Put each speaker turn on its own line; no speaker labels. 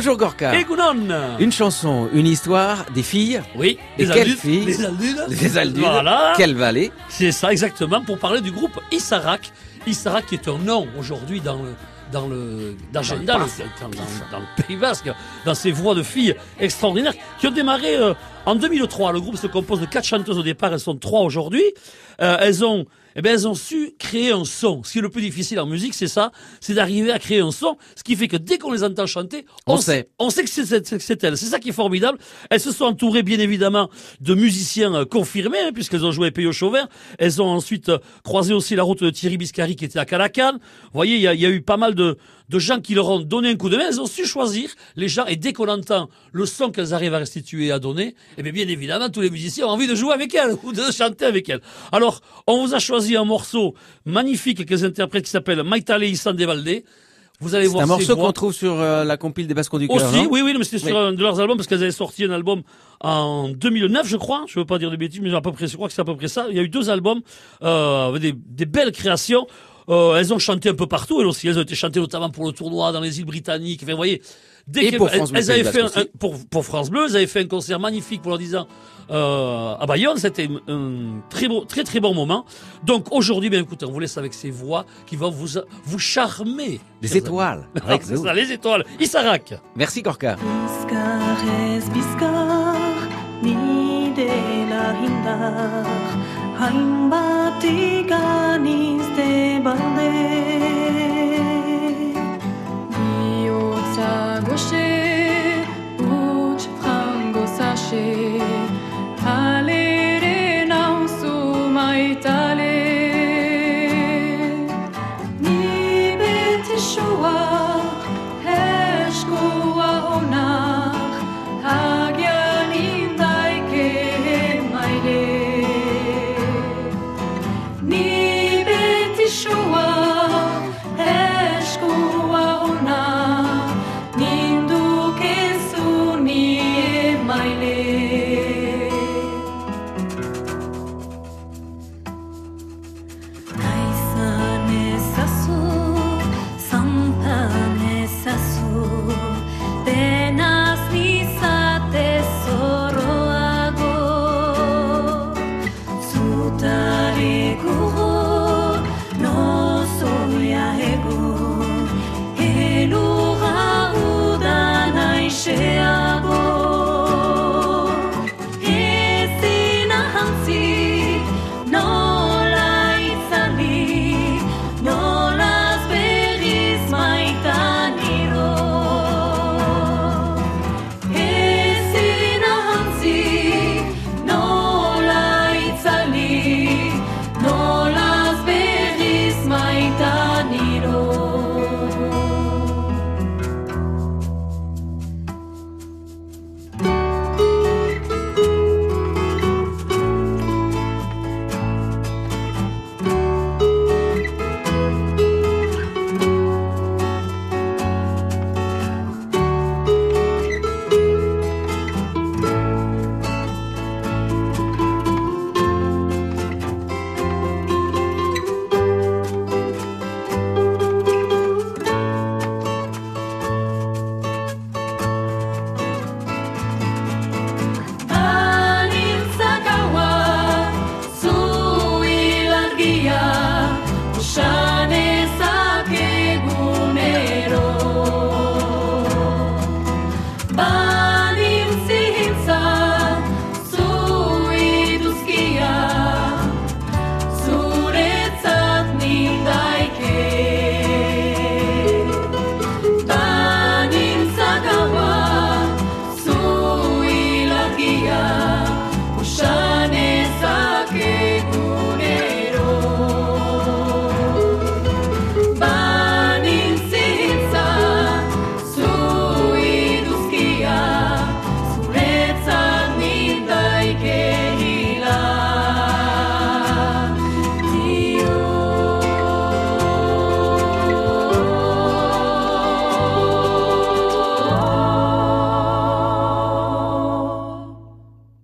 Bonjour Gorka.
Et Gounon
Une chanson, une histoire, des filles.
Oui, les
quelles
Aldudes.
filles
Les Aldudes.
Les Aldudes.
Voilà.
Quelle vallée
C'est ça exactement pour parler du groupe Issarak. Issarak qui est un nom aujourd'hui dans le dans le
Dans
le-
le
dans, dans- dans le Pays Basque, dans ces voix de filles extraordinaires qui ont démarré euh, en 2003. Le groupe se compose de quatre chanteuses au départ, elles sont trois aujourd'hui. Euh, elles ont eh ben, elles ont su créer un son. Ce qui est le plus difficile en musique, c'est ça, c'est d'arriver à créer un son, ce qui fait que dès qu'on les entend chanter,
On sait.
on sait que c'est- elles. C'est ça qui est formidable. Elles se sont entourées, bien évidemment, de musiciens euh, confirmés, hein, puisqu'elles ont joué avec Peyo Chauvin. Elles ont ensuite euh, croisé aussi la route de Thierry Biscari, qui était à Calacan. Vous voyez, il y a, il y a eu pas mal de, de gens qui leur ont donné un coup de main. Elles ont su choisir les gens. Et dès qu'on entend le son qu'elles arrivent à restituer et à donner, eh bien, bien évidemment, tous les musiciens ont envie de jouer avec elles ou de chanter avec elles. Alors, on vous a choisi un morceau magnifique qu'elles interprètent qui s'appelle Maitale Issan de Valde. Vous allez
C'est
voir
un
ces
morceau qu'on trouve sur euh, la compile des Basques du cœur.
Aussi, oui, oui, mais c'était sur
Oui.
un de leurs albums parce qu'elles avaient sorti un album en 2009, je crois. Je veux pas dire de bêtises, mais à peu près, je crois que c'est à peu près ça. Il y a eu deux albums, euh, avec des, des belles créations. Euh, elles ont chanté un peu partout, elles aussi. Elles ont été chantées notamment pour le tournoi dans les îles britanniques. Enfin, vous voyez, dès
Et pour
elles,
France Bleu
elles avaient fait un- pour, pour France Bleu, elles avaient fait un concert magnifique pour leur disant euh, à Bayonne. C'était un, très beau, très très bon moment. Donc aujourd'hui, bien écoutez, on vous laisse avec ces voix qui vont vous vous charmer. Amis.
étoiles. Avec
c'est
nous.
ça, les étoiles. Issarak.
Merci
igan 不是